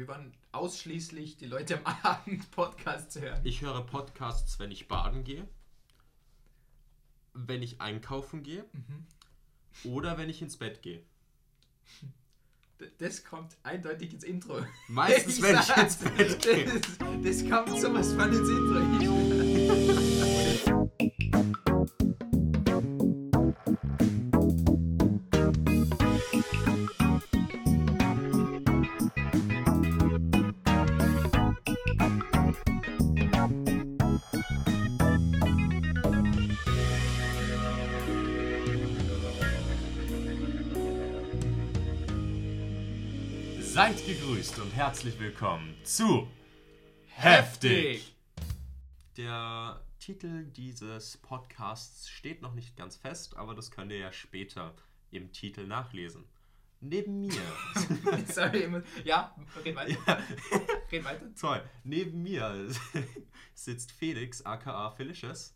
Wir waren ausschließlich die Leute am Abend Podcasts hören. Ich höre Podcasts, wenn ich baden gehe, wenn ich einkaufen gehe oder wenn ich ins Bett gehe. Das kommt eindeutig ins Intro. Meistens, wenn ich sag's. ins Bett gehe. Das, das kommt sowas von ins Intro. Seid gegrüßt und herzlich willkommen zu Heftig. Der Titel dieses Podcasts steht noch nicht ganz fest, aber das könnt ihr ja später im Titel nachlesen. Neben mir, Sorry, ja, red weiter. ja, Red weiter. toll, neben mir sitzt Felix, aka Felicious.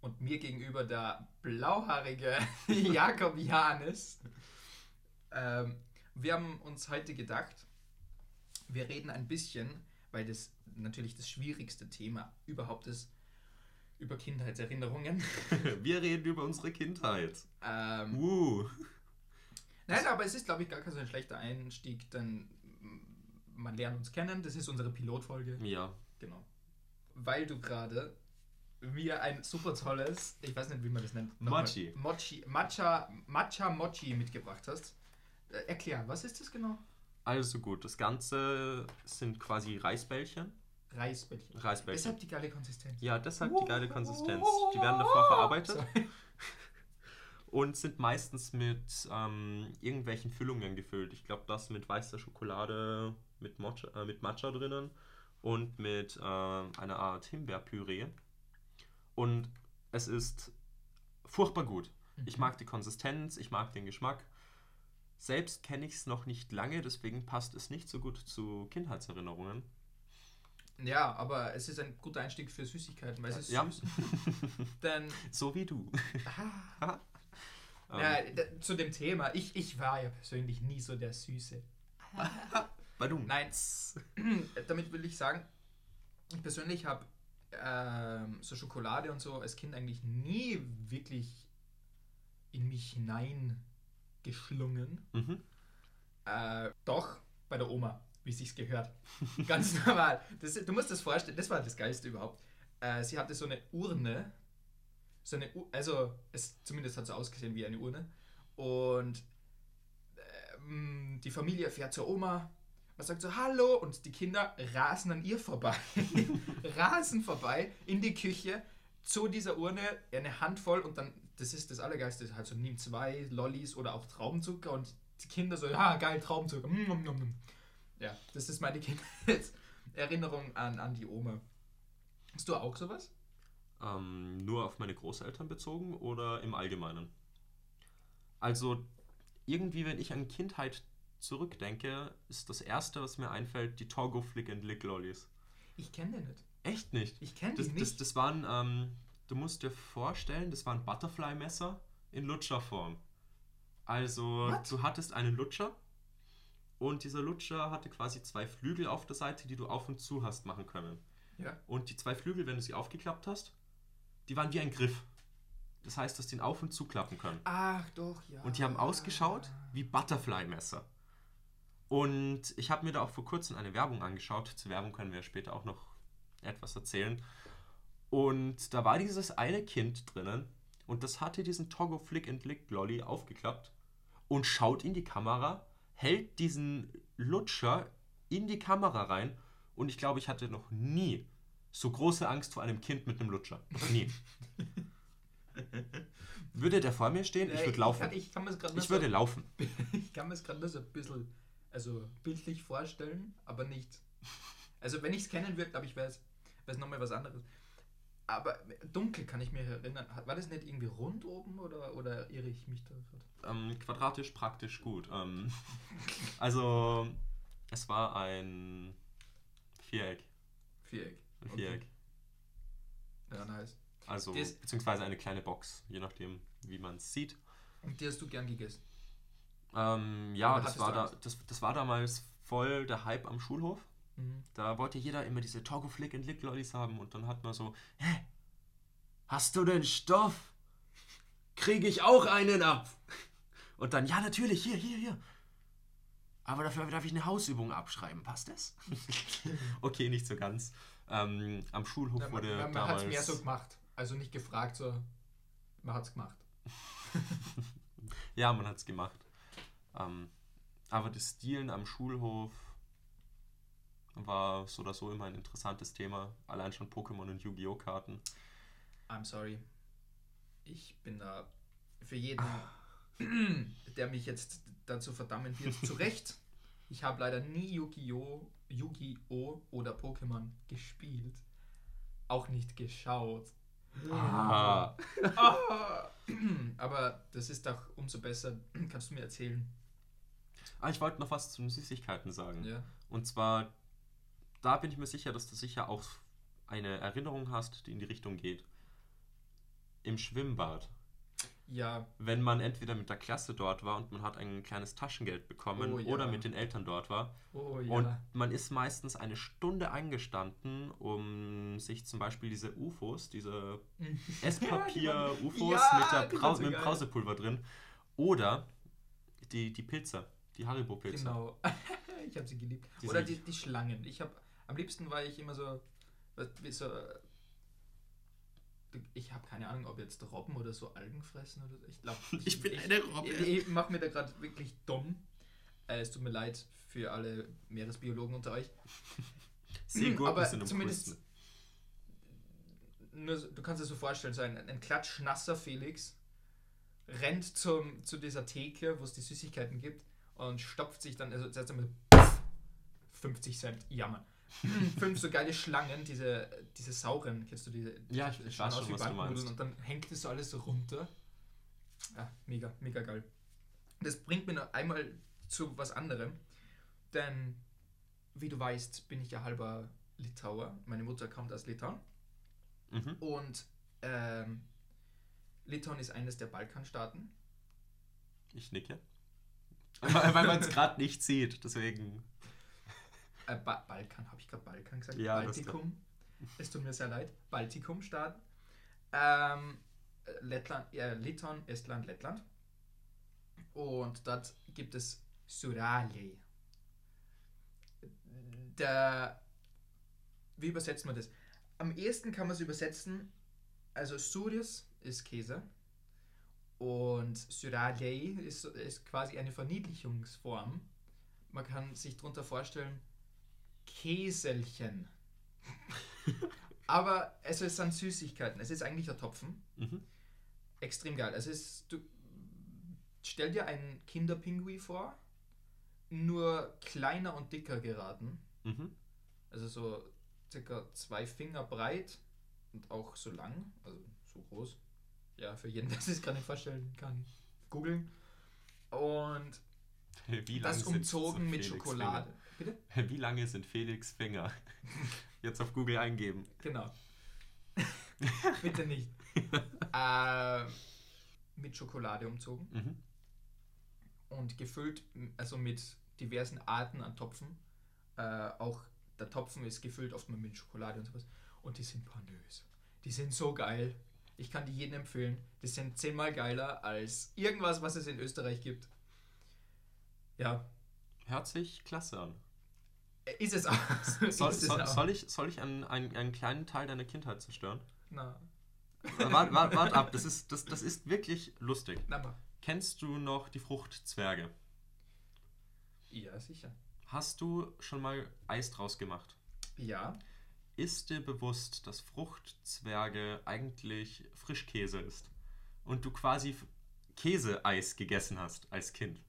Und mir gegenüber der blauhaarige Jakob Janis. Ähm, wir haben uns heute gedacht, wir reden ein bisschen, weil das natürlich das schwierigste Thema überhaupt ist, über Kindheitserinnerungen. Wir reden über unsere Kindheit. Ähm, Uh. nein, aber es ist, glaube ich, gar kein so ein schlechter Einstieg, denn man lernt uns kennen. Das ist unsere Pilotfolge. Ja, Genau. Weil du gerade mir ein super tolles, ich weiß nicht, wie man das nennt. Mochi. Mochi. Matcha, Matcha Mochi mitgebracht hast. Äh, erklär, was ist das genau? Also gut, das Ganze sind quasi Reisbällchen. Reisbällchen. Reisbällchen. Deshalb die geile Konsistenz. Ja, deshalb die geile Konsistenz. Die werden davor verarbeitet Sorry. und sind meistens mit ähm, irgendwelchen Füllungen gefüllt. Ich glaube, das mit weißer Schokolade, mit, Mocha, äh, mit Matcha drinnen und mit äh, einer Art Himbeerpüree. Und es ist furchtbar gut. Ich mag die Konsistenz, ich mag den Geschmack. Selbst kenne ich es noch nicht lange, deswegen passt es nicht so gut zu Kindheitserinnerungen. Ja, aber es ist ein guter Einstieg für Süßigkeiten, weil es ist Ja. süß. Denn So wie du. ah, Ähm, ja, d- zu dem Thema, ich, ich war ja persönlich nie so der Süße. Badum. Nein, damit will ich sagen, ich persönlich habe ähm, so Schokolade und so als Kind eigentlich nie wirklich in mich hineingeschlungen. Mhm. Äh, doch bei der Oma, wie es sich gehört. Ganz normal. Das, du musst das vorstellen, das war das Geilste überhaupt. Äh, sie hatte so eine Urne, so eine, U also es zumindest hat so ausgesehen wie eine Urne. Und ähm, die Familie fährt zur Oma, man sagt so Hallo und die Kinder rasen an ihr vorbei, rasen vorbei in die Küche zu dieser Urne, eine Handvoll und dann, das ist das Allergeilste, halt so nimm zwei Lollis oder auch Traubenzucker und die Kinder so, ja geil, Traubenzucker. Mm, mm, mm. Ja, das ist meine Kindheitserinnerung an, an die Oma. Hast du auch sowas? Ähm, nur auf meine Großeltern bezogen oder im Allgemeinen? Also, irgendwie, wenn ich an Kindheit zurückdenke, ist das erste, was mir einfällt, die Togo Flick and Lick Lollis. Ich kenne den nicht. Echt nicht? Ich kenne Das, die das, nicht. das waren, ähm, du musst dir vorstellen, das waren Butterfly-Messer in Lutscherform. Also, What? du hattest einen Lutscher und dieser Lutscher hatte quasi zwei Flügel auf der Seite, die du auf und zu hast machen können. ja. Und die zwei Flügel, wenn du sie aufgeklappt hast, die waren wie ein Griff. Das heißt, du hast den auf und zuklappen können. Ach doch, ja. Und die haben ausgeschaut wie Butterfly-Messer. Und ich habe mir da auch vor kurzem eine Werbung angeschaut. Zur Werbung können wir später auch noch etwas erzählen. Und da war dieses eine Kind drinnen und das hatte diesen Togo Flick and Lick Lolly aufgeklappt und schaut in die Kamera, hält diesen Lutscher in die Kamera rein und ich glaube, ich hatte noch nie so große Angst vor einem Kind mit einem Lutscher. Noch nie. Würde der vor mir stehen, ich würde laufen. Kann, ich kann es gerade Ich würde laufen. ich kann mir es gerade nur so ein bisschen, also bildlich vorstellen, aber nicht. Also wenn ich es kennen würde, glaube ich, wäre es nochmal was anderes. Aber dunkel kann ich mich erinnern. War das nicht irgendwie rund oben oder, oder irre ich mich da gerade? Ähm, quadratisch praktisch gut. Ähm, also, es war ein Viereck. Viereck. Ein Okay. Viereck. Ja, nice. Also, Das- beziehungsweise eine kleine Box, je nachdem, wie man es sieht. Und die hast du gern gegessen. Ähm, ja, das war, da, das, das war damals voll der Hype am Schulhof. Mhm. Da wollte jeder immer diese Togo Flick and Lick Lollis haben und dann hat man so, hä? Hast du den Stoff? Kriege ich auch einen ab? Und dann, ja, natürlich, hier, hier, hier. Aber dafür darf ich eine Hausübung abschreiben. Passt das? okay, nicht so ganz. Ähm, am Schulhof Ja, man wurde man, man hat es damals... mehr so gemacht. Also nicht gefragt, so. Man hat es gemacht. Ja, man hat es gemacht. Ähm, aber das Stilen am Schulhof war so oder so immer ein interessantes Thema. Allein schon Pokémon und Yu-Gi-Oh! Karten. I'm sorry. Ich bin da für jeden, der mich jetzt dazu verdammen wird, zu Recht. Ich habe leider nie Yu-Gi-Oh! Yu-Gi-Oh! oder Pokémon gespielt. Auch nicht geschaut. Ah. Ah. Aber das ist doch umso besser. Kannst du mir erzählen? Ah, ich wollte noch was zu den Süßigkeiten sagen. Ja. Und zwar, da bin ich mir sicher, dass du sicher auch eine Erinnerung hast, die in die Richtung geht. Im Schwimmbad. Ja, Wenn man entweder mit der Klasse dort war und man hat ein kleines Taschengeld bekommen Oh, ja. oder mit den Eltern dort war. oh ja. Und man ist meistens eine Stunde eingestanden, um sich zum Beispiel diese UFOs, diese Esspapier-UFOs Ja, mit, der die Brau so mit dem. Brausepulver drin oder die, die Pilze, die Haribo-Pilze. Genau. ich habe sie geliebt. Die Oder die, die Schlangen. Ich habe am liebsten war ich immer so, wie so ich habe keine Ahnung, ob jetzt Robben oder so Algen fressen oder so. Ich glaube, Ich bin eine Robbe. Ich, ich mache mir da gerade wirklich dumm. Äh, es tut mir leid für alle Meeresbiologen unter euch. Seegurken Aber sind zumindest nur, du kannst dir so vorstellen, so ein, ein klatschnasser Felix rennt zum, zu dieser Theke, wo es die Süßigkeiten gibt und stopft sich dann, also zuerst einmal so, 50 Cent, jammer. Fünf so geile Schlangen, diese, diese sauren, kennst du diese? Ja, ich- die ich weiß aus schon, wie was du meinst. Und dann hängt das so alles so runter. Ja, mega, mega geil. Das bringt mir noch einmal zu was anderem, denn wie du weißt, bin ich ja halber Litauer. Meine Mutter kommt aus Litauen. Mhm. Und ähm, Litauen ist eines der Balkanstaaten. Ich nicke. weil man es gerade nicht sieht, deswegen. Äh, ba Balkan, habe ich gerade Balkan gesagt? Ja, Baltikum. Es tut mir sehr leid. Baltikum-Staaten. Ähm, äh, Lettland, äh, Litauen, Estland, Lettland. Und dort gibt es Suralje. Der, wie übersetzt man das? Am ehesten kann man es übersetzen, also Surius ist Käse und Suralje ist, ist quasi eine Verniedlichungsform. Man kann sich darunter vorstellen, Käselchen. Aber es ist an Süßigkeiten. Es ist eigentlich ein Topfen. Mhm. Extrem geil. Es ist, du stell dir einen Kinderpingui vor, nur kleiner und dicker geraten. Mhm. Also so circa zwei Finger breit und auch so lang, also so groß. Ja, für jeden, der sich gar nicht vorstellen kann, googeln. Und Wie das sind umzogen mit Felix Schokolade. Bitte? Wie lange sind Felix Finger? Jetzt auf Google eingeben. Genau. Bitte nicht. äh, mit Schokolade umzogen Mhm. und gefüllt, also mit diversen Arten an Topfen. Äh, auch der Topfen ist gefüllt oft mal mit Schokolade und sowas. Und die sind pornös. Die sind so geil. Ich kann die jedem empfehlen. Die sind zehnmal geiler als irgendwas, was es in Österreich gibt. Ja, Hört sich klasse an. ist es auch. Soll, Ist es soll, auch. soll ich, soll ich einen, einen, einen kleinen Teil deiner Kindheit zerstören? Na, Wart, wart, wart ab, das ist, das, das ist wirklich lustig. na mal. Kennst du noch die Fruchtzwerge? Ja, sicher. Hast du schon mal Eis draus gemacht? Ja, Ist dir bewusst, dass Fruchtzwerge eigentlich Frischkäse ist? Und du quasi Käseeis gegessen hast als Kind?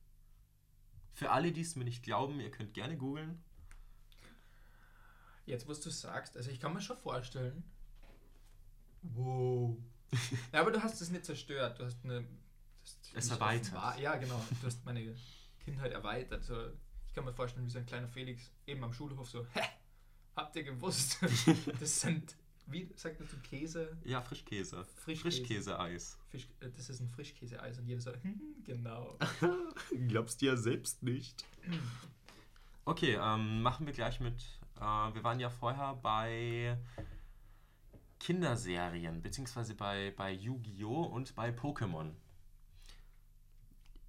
Für alle, die es mir nicht glauben, ihr könnt gerne googeln. Jetzt, was du sagst, also ich kann mir schon vorstellen. Wow. ja, aber du hast es nicht zerstört. Du hast eine. Es erweitert. offenbar- Ja, genau. Du hast meine Kindheit erweitert. So, ich kann mir vorstellen, wie so ein kleiner Felix eben am Schulhof so: Hä? Habt ihr gewusst? Das sind. Wie sagt man zu Käse? Ja, Frischkäse. Frischkäse. Frischkäseeis. Fisch, äh, das ist ein Frischkäseeis und jeder so: "Hm, Genau. Glaubst du ja selbst nicht. Okay, ähm, machen wir gleich mit. Äh, wir waren ja vorher bei Kinderserien, beziehungsweise bei, bei Yu-Gi-Oh! und bei Pokémon.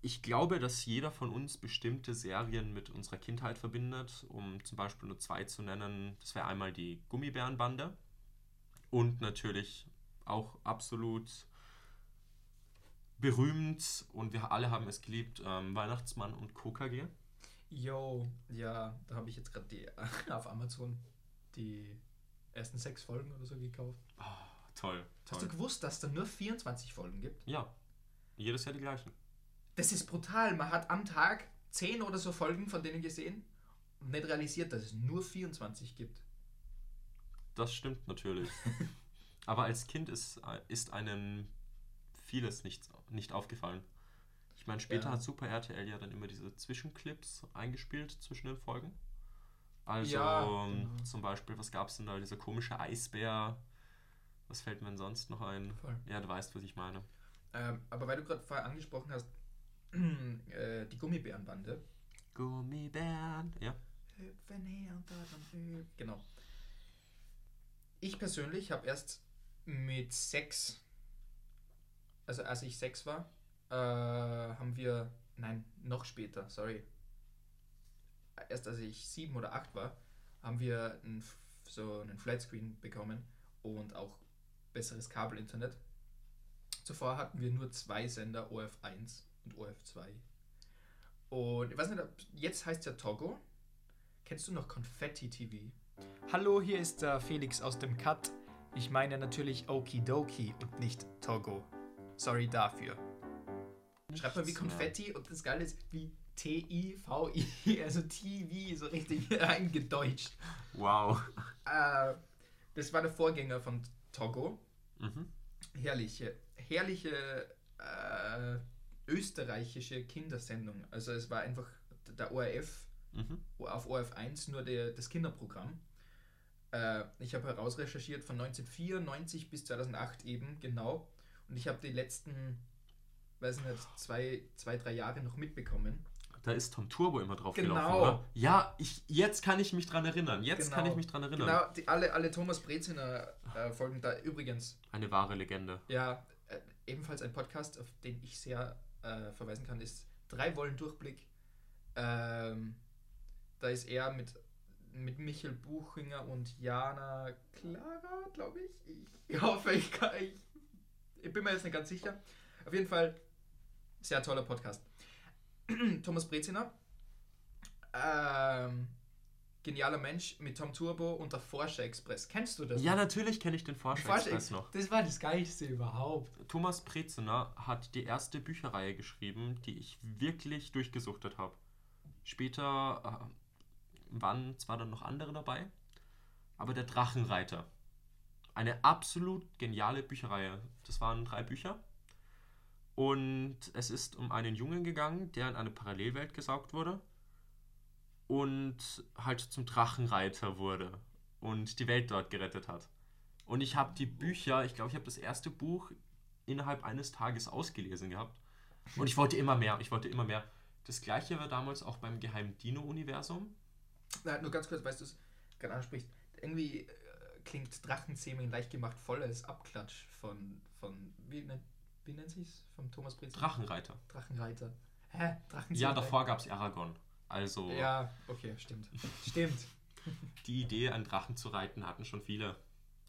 Ich glaube, dass jeder von uns bestimmte Serien mit unserer Kindheit verbindet, um zum Beispiel nur zwei zu nennen. Das wäre einmal die Gummibärenbande und natürlich auch absolut berühmt und wir alle haben es geliebt, ähm, Weihnachtsmann und KKG. Yo, ja, da habe ich jetzt gerade die auf Amazon die ersten sechs Folgen oder so gekauft. Toll, Hast du toll. gewusst, dass es da nur 24 Folgen gibt? Ja, jedes Jahr die gleichen. Das ist brutal. Man hat am Tag 10 oder so Folgen von denen gesehen und nicht realisiert, dass es nur 24 gibt. Das stimmt natürlich. Aber als Kind ist, ist einem vieles nicht, nicht aufgefallen. Ich meine, später Ja. hat Super RTL ja dann immer diese Zwischenclips eingespielt zwischen den Folgen. Also Ja, ähm, genau. zum Beispiel, was gab es denn da? Dieser komische Eisbär. Was fällt mir denn sonst noch ein? Voll. Ja, du weißt, was ich meine. Ähm, aber weil du gerade vorher angesprochen hast, äh, die Gummibärenbande. Gummibären. Ja. Hüpfen her und dort und. Genau. Ich persönlich habe erst mit sechs, also als ich sechs war, äh, haben wir, nein, noch später, sorry. Erst als ich sieben oder acht war, haben wir ein, F- so einen Flatscreen bekommen und auch besseres Kabelinternet. Zuvor hatten wir nur zwei Sender, OF1 und OF2. Und ich weiß nicht, jetzt heißt es ja Togo. Kennst du noch Confetti TV? Hallo, hier ist der Felix aus dem Cut. Ich meine natürlich Okidoki und nicht Togo. Sorry dafür. Schreibt mal wie. Konfetti und das Geile ist wie T-I-V-I, also TV, so richtig eingedeutscht. Wow. Äh, das war der Vorgänger von Togo. Mhm. Herrliche, herrliche äh, österreichische Kindersendung. Also es war einfach der ORF Mhm. auf ORF1 nur der, das Kinderprogramm. Äh, ich habe herausrecherchiert von 1994 bis 2008 eben, genau. Und ich habe die letzten, weiß nicht, zwei, zwei, drei Jahre noch mitbekommen. Da ist Tom Turbo immer drauf Genau. gelaufen, oder? Ja, ich, jetzt kann ich mich dran erinnern. Jetzt kann Genau. ich mich dran erinnern. Genau, die, alle, alle Thomas Breziner äh, Folgen da. Übrigens, Eine wahre Legende. ja, äh, ebenfalls ein Podcast, auf den ich sehr äh, verweisen kann, ist Drei Wollen Durchblick. Ähm, da ist er mit, mit Michael Buchinger und Jana Clara, glaube ich. Ich hoffe, ich kann. Ich, ich bin mir jetzt nicht ganz sicher. Auf jeden Fall, sehr toller Podcast. Thomas Breziner. Ähm, genialer Mensch mit Tom Turbo und der Forscher Express. Kennst du das? Ja, natürlich kenne ich den Forscher Forscher Express noch. Das war das Geilste überhaupt. Thomas Prezener hat die erste Bücherreihe geschrieben, die ich wirklich durchgesuchtet habe. Später äh, waren zwar dann noch andere dabei, aber der Drachenreiter. Eine absolut geniale Bücherreihe. Das waren drei Bücher. Und es ist um einen Jungen gegangen, der in eine Parallelwelt gesaugt wurde und halt zum Drachenreiter wurde und die Welt dort gerettet hat. Und ich habe die Bücher, ich glaube, ich habe das erste Buch innerhalb eines Tages ausgelesen gehabt. Und ich wollte immer mehr, ich wollte immer mehr. Das gleiche war damals auch beim geheimen Dino-Universum. Na, nur ganz kurz, weißt du es gerade ansprichst. Irgendwie äh, klingt Drachenzähmen leicht gemacht voll als Abklatsch von, von wie, nennt, wie nennt sich's? Vom Thomas Breziner? Drachenreiter. Drachenreiter. Hä? Drachenzähmen? Ja, davor gab es Aragorn. Also Ja, okay, stimmt. stimmt. die Idee, einen Drachen zu reiten, hatten schon viele.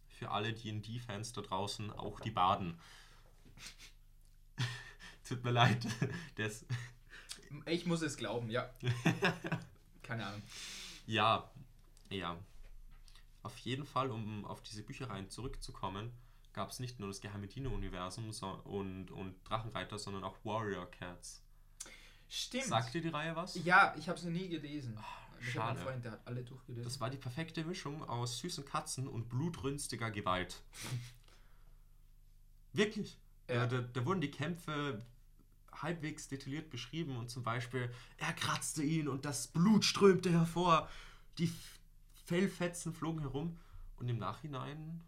Für alle D&D-Fans da draußen, auch die Baden. Tut mir leid. Das, Ich muss es glauben, ja. Keine Ahnung. Ja, ja. Auf jeden Fall, um auf diese Büchereien zurückzukommen, gab es nicht nur das geheime Dino-Universum so, und, und Drachenreiter, sondern auch Warrior Cats. Stimmt. Sagt dir die Reihe was? ja, ich habe es noch nie gelesen. einen schade. Freund, der hat alle durchgelesen. Das war die perfekte Mischung aus süßen Katzen und blutrünstiger Gewalt. Wirklich. Ja. Da, da, da wurden die Kämpfe halbwegs detailliert beschrieben und zum Beispiel, er kratzte ihn und das Blut strömte hervor. Die Fellfetzen flogen herum. Und im Nachhinein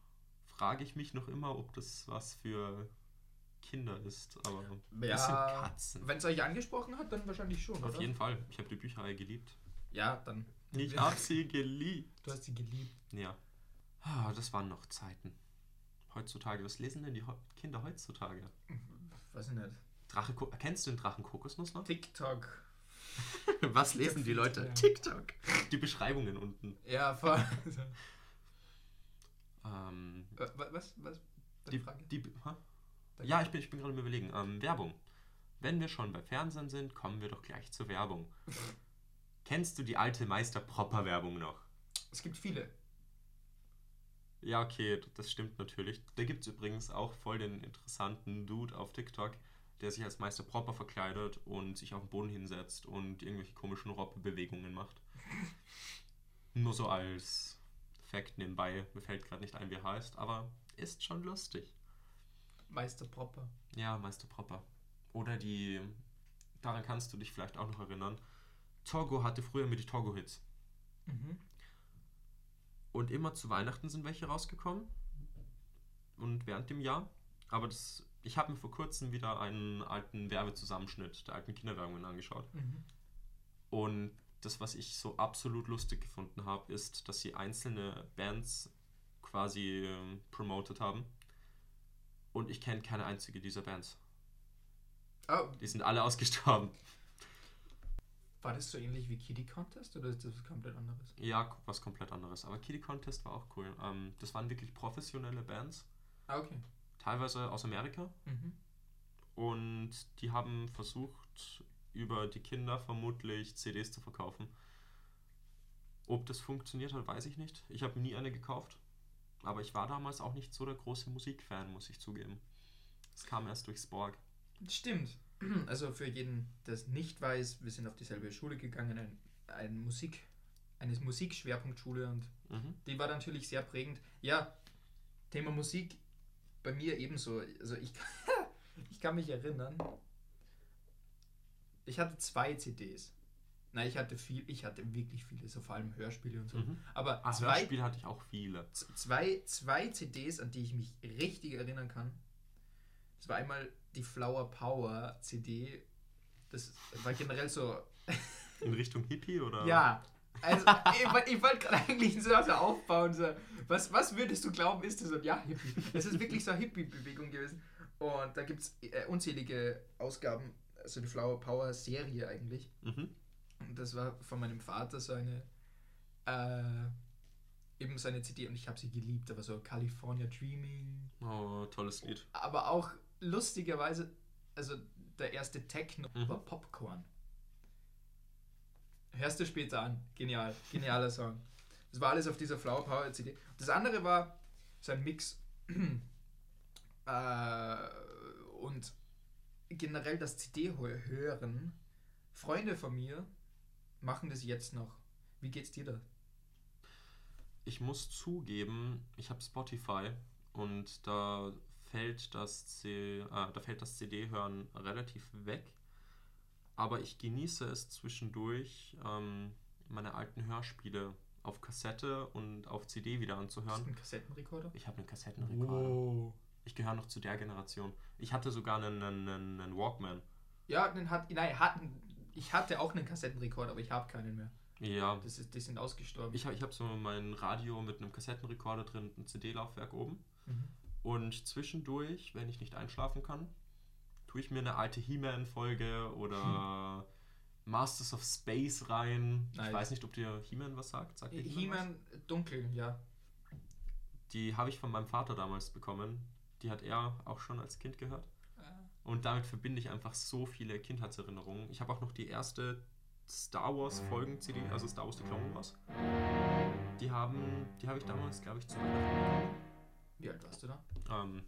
frage ich mich noch immer, ob das was für Kinder ist. Aber das sind ja, Katzen. wenn es euch angesprochen hat, dann wahrscheinlich schon, Auf oder? jeden Fall. Ich habe die Bücherei geliebt. Ja, dann. Ich hab sie geliebt. Du hast sie geliebt. Ja. Ah, das waren noch Zeiten. Heutzutage, was lesen denn die Kinder heutzutage? Weiß ich nicht. Drache, kennst du den Drachen Kokosnuss noch? TikTok. Was lesen die Leute? Ja. TikTok. Die Beschreibungen unten. Ja, voll. Ähm, Wa- wa- was? Was? Deine die, Frage? die? Ja, ich bin, ich bin gerade am überlegen. Ähm, Werbung. Wenn wir schon bei Fernsehen sind, kommen wir doch gleich zur Werbung. Kennst du die alte Meister Propper Werbung noch? Es gibt viele. Ja, okay, das stimmt natürlich. Da gibt es übrigens auch voll den interessanten Dude auf TikTok, der sich als Meister Propper verkleidet und sich auf den Boden hinsetzt und irgendwelche komischen Robbe-Bewegungen macht. Nur so als Fact nebenbei. Mir fällt gerade nicht ein, wie er heißt, aber ist schon lustig. Meister Propper. Ja, Meister Propper. Oder die, daran kannst du dich vielleicht auch noch erinnern. Togo hatte früher immer die Togo-Hits. Mhm. Und immer zu Weihnachten sind welche rausgekommen. Und während dem Jahr. Aber das, ich habe mir vor kurzem wieder einen alten Werbezusammenschnitt der alten Kinderwerbungen angeschaut. Mhm. Und das, was ich so absolut lustig gefunden habe, ist, dass sie einzelne Bands quasi ähm, promoted haben. Und ich kenne keine einzige dieser Bands. Oh, Die sind alle ausgestorben. war das so ähnlich wie Kitty Contest oder ist das was komplett anderes? Ja, was komplett anderes. Aber Kitty Contest war auch cool. Ähm, das waren wirklich professionelle Bands. Ah, okay. Teilweise aus Amerika. Mhm. Und die haben versucht, über die Kinder vermutlich CDs zu verkaufen. Ob das funktioniert hat, weiß ich nicht. Ich habe nie eine gekauft. Aber ich war damals auch nicht so der große Musikfan, muss ich zugeben. Es kam erst durch Sporg. Stimmt. Also für jeden, der es nicht weiß, wir sind auf dieselbe Schule gegangen, ein, ein Musik, eine Musikschwerpunktschule und Mhm. die war natürlich sehr prägend. Ja, Thema Musik bei mir ebenso. Also ich, ich kann mich erinnern, ich hatte zwei CDs. Nein, ich hatte viel, ich hatte wirklich viele, so vor allem Hörspiele und so. Mhm. Aber Ah, zwei, Hörspiel hatte ich auch viele. Zwei, zwei CDs, an die ich mich richtig erinnern kann. Das war einmal die Flower Power CD. Das war generell so. In Richtung Hippie oder? Ja, also ich, ich wollte gerade eigentlich so also aufbauen. So, was, was würdest du glauben, ist das? Und ja, Hippie. Es ist wirklich so eine Hippie-Bewegung gewesen. Und da gibt es äh, unzählige Ausgaben, also die Flower Power Serie eigentlich. Mhm. Und das war von meinem Vater so eine, äh, eben so eine CD und ich habe sie geliebt. Aber so California Dreaming. Oh, tolles Lied. Aber auch lustigerweise, also der erste Techno Mhm. war Popcorn. Hörst du später an. Genial. Genialer Song. Das war alles auf dieser Flower Power CD. Das andere war so ein Mix. äh, und generell das CD-Hören. Freunde von mir machen das jetzt noch. Wie geht's dir da? Ich muss zugeben, ich habe Spotify und da fällt das, C äh, da fällt das CD-Hören relativ weg. Aber ich genieße es zwischendurch, ähm, meine alten Hörspiele auf Kassette und auf CD wieder Hast du anzuhören. einen Kassettenrekorder? Ich habe einen Kassettenrekorder. Ich gehöre noch zu der Generation. Ich hatte sogar einen, einen, einen Walkman. Ja, den hat, nein, hatten, ich hatte auch einen Kassettenrekorder, aber ich habe keinen mehr. Ja, Das ist, die sind ausgestorben. ich habe ich hab so mein Radio mit einem Kassettenrekorder drin, ein CD-Laufwerk oben. Mhm. Und zwischendurch, wenn ich nicht einschlafen kann, tue ich mir eine alte He-Man-Folge oder Masters of Space rein. Nice. Ich weiß nicht, ob dir He-Man was sagt. sagt He-Man? He-Man dunkel, ja. Die habe ich von meinem Vater damals bekommen. Die hat er auch schon als Kind gehört. Äh, Und damit verbinde ich einfach so viele Kindheitserinnerungen. Ich habe auch noch die erste Star Wars Folgen CD, also Star Wars The Clone Wars. Die haben, die habe ich damals, glaube ich, zu Weihnachten bekommen. Wie alt warst du da? Ähm,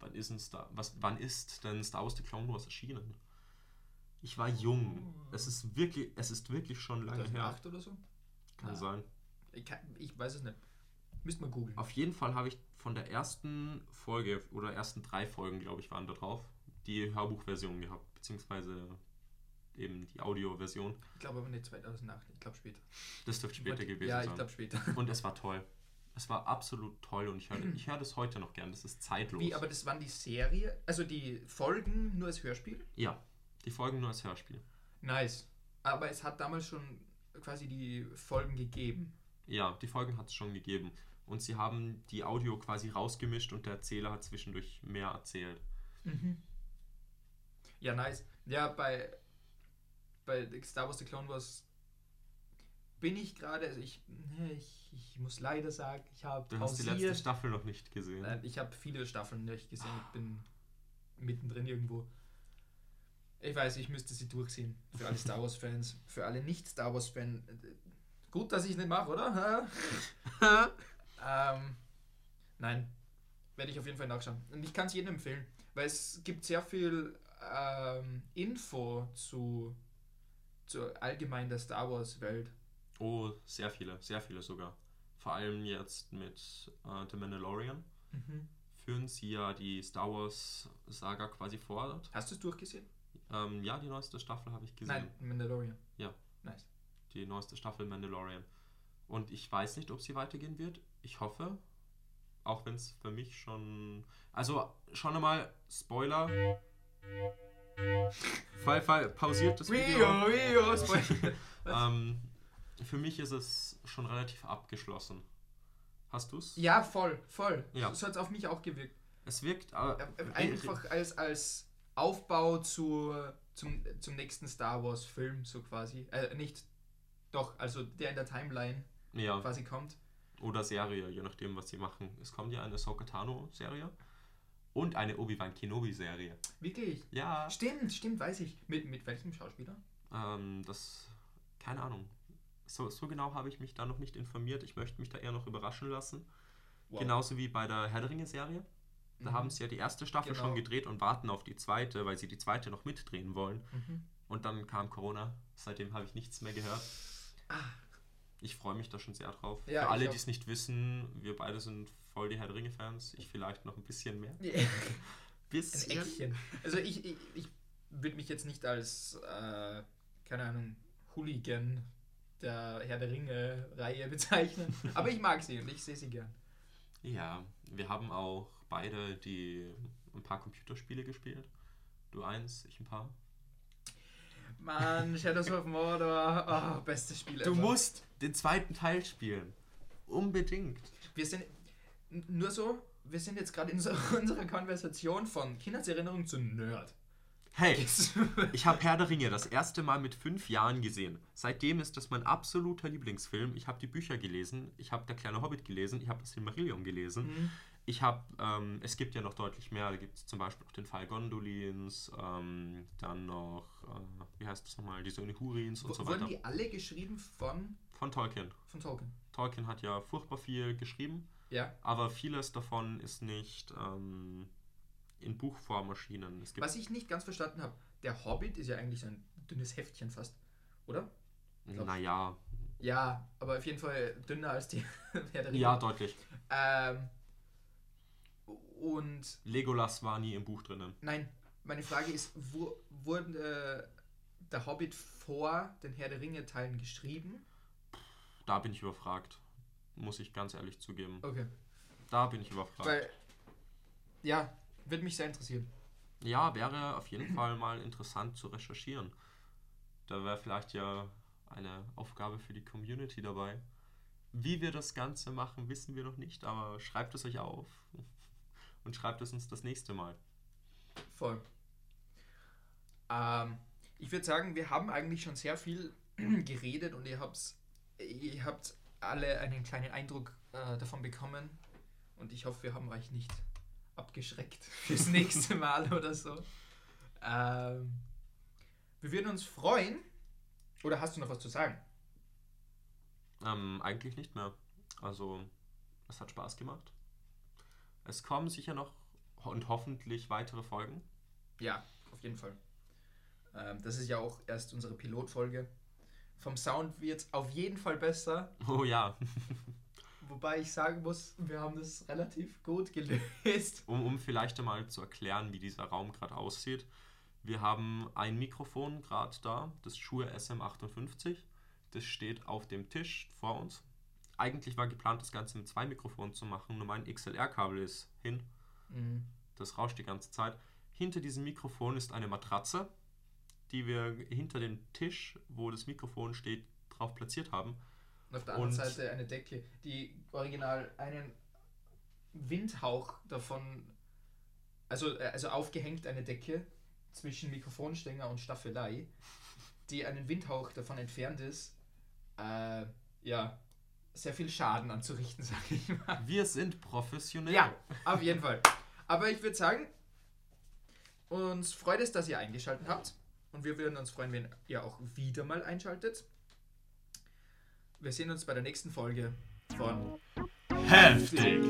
wann ist denn Star, was, wann ist denn Star Wars The Clone Wars erschienen? Ich war jung. Es ist wirklich, es ist wirklich schon lange her. 2008 oder so? Kann Na. sein. Ich, kann, ich weiß es nicht. Müsst mal googeln. Auf jeden Fall habe ich von der ersten Folge oder ersten drei Folgen, glaube ich, waren da drauf, die Hörbuchversion gehabt, beziehungsweise eben die Audioversion. Ich glaube aber nicht 2008, ich glaube später. Das dürfte später gewesen Ja, ich sein. glaube später. Und es war toll. Es war absolut toll und ich höre ich hör das heute noch gern. Das ist zeitlos. Wie, aber das waren die Serie, also die Folgen nur als Hörspiel? ja, die Folgen nur als Hörspiel. Nice. Aber es hat damals schon quasi die Folgen gegeben. Ja, die Folgen hat es schon gegeben. Und sie haben die Audio quasi rausgemischt und der Erzähler hat zwischendurch mehr erzählt. Ja, nice. Ja, bei, bei Star Wars The Clone Wars bin ich gerade, also ich, ne, ich, ich muss leider sagen, ich habe Du hast die letzte Staffel noch nicht gesehen. Nein, ich habe viele Staffeln nicht gesehen. Ich bin mittendrin irgendwo. Ich weiß, ich müsste sie durchsehen. Für alle Star Wars-Fans. Für alle Nicht-Star Wars-Fans. Gut, dass ich es nicht mache, oder? ähm, nein. Werde ich auf jeden Fall nachschauen. Und ich kann es jedem empfehlen. Weil es gibt sehr viel ähm, Info zu, zu allgemein der Star Wars-Welt. Oh, sehr viele, sehr viele sogar. Vor allem jetzt mit äh, The Mandalorian führen sie ja die Star Wars Saga quasi fort. Hast du es durchgesehen? Ähm, ja, die neueste Staffel habe ich gesehen. Nein, Mandalorian. Ja. Nice. Die neueste Staffel Mandalorian. Und ich weiß nicht, ob sie weitergehen wird. Ich hoffe. Auch wenn es für mich schon. Also schon einmal Spoiler. Fall, fall, pausiert das Video. Rio, Rio, Spoiler. Ähm, für mich ist es schon relativ abgeschlossen. Hast du es? Ja, voll, voll. Ja. So hat es auf mich auch gewirkt. Es wirkt. Äh, Äh, Einfach als, als Aufbau zu, zum, zum nächsten Star Wars Film, so quasi. Äh, nicht, doch, also der in der Timeline ja, quasi kommt. oder Serie, je nachdem, was sie machen. Es kommt ja eine Sokatano-Serie und eine Obi-Wan Kenobi-Serie. Wirklich? Ja, Stimmt, stimmt, weiß ich. Mit, mit welchem Schauspieler? ähm, das. Keine Ahnung. So, so genau habe ich mich da noch nicht informiert. Ich möchte mich da eher noch überraschen lassen. Wow. Genauso wie bei der Herr der Ringe-Serie. Da Mhm. haben sie ja die erste Staffel Genau. schon gedreht und warten auf die zweite, weil sie die zweite noch mitdrehen wollen. Mhm. Und dann kam Corona. Seitdem habe ich nichts mehr gehört. Ich freue mich da schon sehr drauf. Ja, Für alle, die es nicht wissen, wir beide sind voll die Herr der Ringe-Fans. Ich vielleicht noch ein bisschen mehr. Ein Bisschen. Eckchen. Also ich, ich, ich würde mich jetzt nicht als, äh, keine Ahnung, Hooligan der Herr der Ringe-Reihe bezeichnen. Aber ich mag sie und ich sehe sie gern. Ja, wir haben auch beide die ein paar Computerspiele gespielt. Du eins, ich ein paar. Mann, Shadows of Mordor, oh, bestes Spiel Du ever. musst den zweiten Teil spielen. Unbedingt. Wir sind, nur so, wir sind jetzt gerade in so, unserer Konversation von Kindheitserinnerung zu Nerd. Hey, ich habe Herr der Ringe das erste Mal mit fünf Jahren gesehen. Seitdem ist das mein absoluter Lieblingsfilm. Ich habe die Bücher gelesen, ich habe Der kleine Hobbit gelesen, ich habe das Silmarillion gelesen. Mhm. Ich habe, ähm, es gibt ja noch deutlich mehr. Da gibt es zum Beispiel noch den Fall Gondolins, ähm, dann noch, äh, wie heißt das nochmal, die Söhne Hurins und W- so Wurden weiter. die alle geschrieben von, Von Tolkien. von Tolkien? Tolkien hat ja furchtbar viel geschrieben, Ja. aber vieles davon ist nicht ähm, in Buchform erschienen. Es gibt, Was ich nicht ganz verstanden habe, der Hobbit ist ja eigentlich so ein dünnes Heftchen fast, oder? naja, Ja, aber auf jeden Fall dünner als die Herr der Ringe. ja, deutlich. Ähm, und Legolas war nie im Buch drinnen. nein, meine Frage ist, wo, wurde äh, der Hobbit vor den Herr der Ringe Teilen geschrieben? Da bin ich überfragt. Muss ich ganz ehrlich zugeben. Okay. Da bin ich überfragt. Weil, ja, würde mich sehr interessieren. Ja, wäre auf jeden Fall mal interessant zu recherchieren. Da wäre vielleicht ja eine Aufgabe für die Community dabei. Wie wir das Ganze machen, wissen wir noch nicht, aber schreibt es euch auf und schreibt es uns das nächste Mal. Voll. Ähm, ich würde sagen, wir haben eigentlich schon sehr viel geredet und ihr habt, ihr habt alle einen kleinen Eindruck äh, davon bekommen. Und ich hoffe, wir haben euch nicht abgeschreckt fürs nächste Mal oder so. Ähm, wir würden uns freuen. Oder hast du noch was zu sagen? Ähm, eigentlich nicht mehr. Also, es hat Spaß gemacht. Es kommen sicher noch und hoffentlich weitere Folgen. Ja, auf jeden Fall. Ähm, das ist ja auch erst unsere Pilotfolge. Vom Sound wird es auf jeden Fall besser. Oh ja, Wobei ich sagen muss, wir haben das relativ gut gelöst. um, um vielleicht einmal zu erklären, wie dieser Raum gerade aussieht. Wir haben ein Mikrofon gerade da, das Shure SM58. Das steht auf dem Tisch vor uns. Eigentlich war geplant, das Ganze mit zwei Mikrofonen zu machen, nur mein XLR-Kabel ist hin. Mhm. Das rauscht die ganze Zeit. Hinter diesem Mikrofon ist eine Matratze, die wir hinter dem Tisch, wo das Mikrofon steht, drauf platziert haben. Und auf der anderen Und- Seite eine Decke, die original einen Windhauch davon, also, äh, also aufgehängt eine Decke zwischen Mikrofonstänger und Staffelei, die einen Windhauch davon entfernt ist, äh, ja, sehr viel Schaden anzurichten, sag ich mal. Wir sind professionell. Ja, auf jeden Fall. Aber ich würde sagen, uns freut es, dass ihr eingeschaltet habt. Und wir würden uns freuen, wenn ihr auch wieder mal einschaltet. Wir sehen uns bei der nächsten Folge von Heftig.